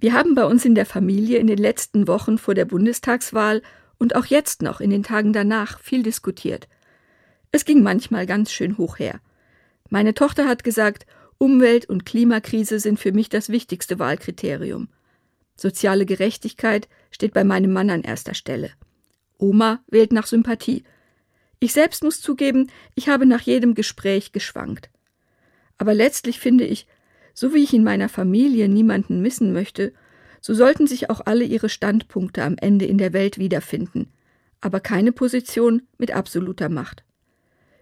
Wir haben bei uns in der Familie in den letzten Wochen vor der Bundestagswahl und auch jetzt noch in den Tagen danach viel diskutiert. Es ging manchmal ganz schön hoch her. Meine Tochter hat gesagt, Umwelt- und Klimakrise sind für mich das wichtigste Wahlkriterium. Soziale Gerechtigkeit steht bei meinem Mann an erster Stelle. Oma wählt nach Sympathie. Ich selbst muss zugeben, ich habe nach jedem Gespräch geschwankt. Aber letztlich finde ich, so wie ich in meiner Familie niemanden missen möchte, so sollten sich auch alle ihre Standpunkte am Ende in der Welt wiederfinden, aber keine Position mit absoluter Macht.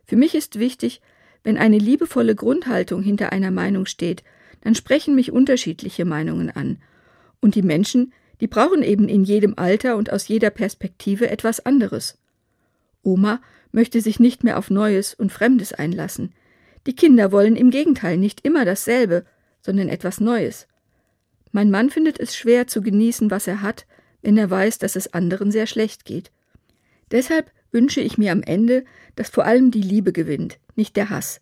Für mich ist wichtig, wenn eine liebevolle Grundhaltung hinter einer Meinung steht, dann sprechen mich unterschiedliche Meinungen an. Und die Menschen, die brauchen eben in jedem Alter und aus jeder Perspektive etwas anderes. Oma möchte sich nicht mehr auf Neues und Fremdes einlassen. Die Kinder wollen im Gegenteil nicht immer dasselbe, sondern etwas Neues. Mein Mann findet es schwer zu genießen, was er hat, wenn er weiß, dass es anderen sehr schlecht geht. Deshalb wünsche ich mir am Ende, dass vor allem die Liebe gewinnt, nicht der Hass.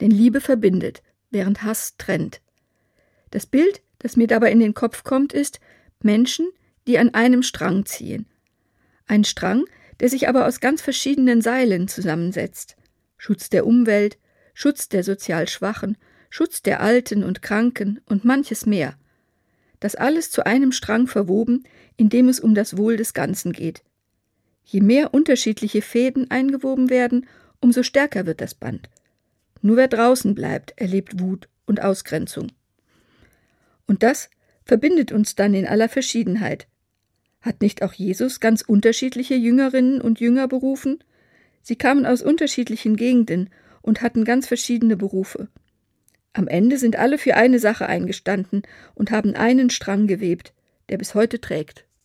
Denn Liebe verbindet, während Hass trennt. Das Bild, das mir dabei in den Kopf kommt, ist Menschen, die an einem Strang ziehen. Ein Strang, der sich aber aus ganz verschiedenen Seilen zusammensetzt. Schutz der Umwelt, Schutz der sozial Schwachen, Schutz der Alten und Kranken und manches mehr. Das alles zu einem Strang verwoben, in dem es um das Wohl des Ganzen geht. Je mehr unterschiedliche Fäden eingewoben werden, umso stärker wird das Band. Nur wer draußen bleibt, erlebt Wut und Ausgrenzung. Und das verbindet uns dann in aller Verschiedenheit. Hat nicht auch Jesus ganz unterschiedliche Jüngerinnen und Jünger berufen? Sie kamen aus unterschiedlichen Gegenden und hatten ganz verschiedene Berufe. Am Ende sind alle für eine Sache eingestanden und haben einen Strang gewebt, der bis heute trägt.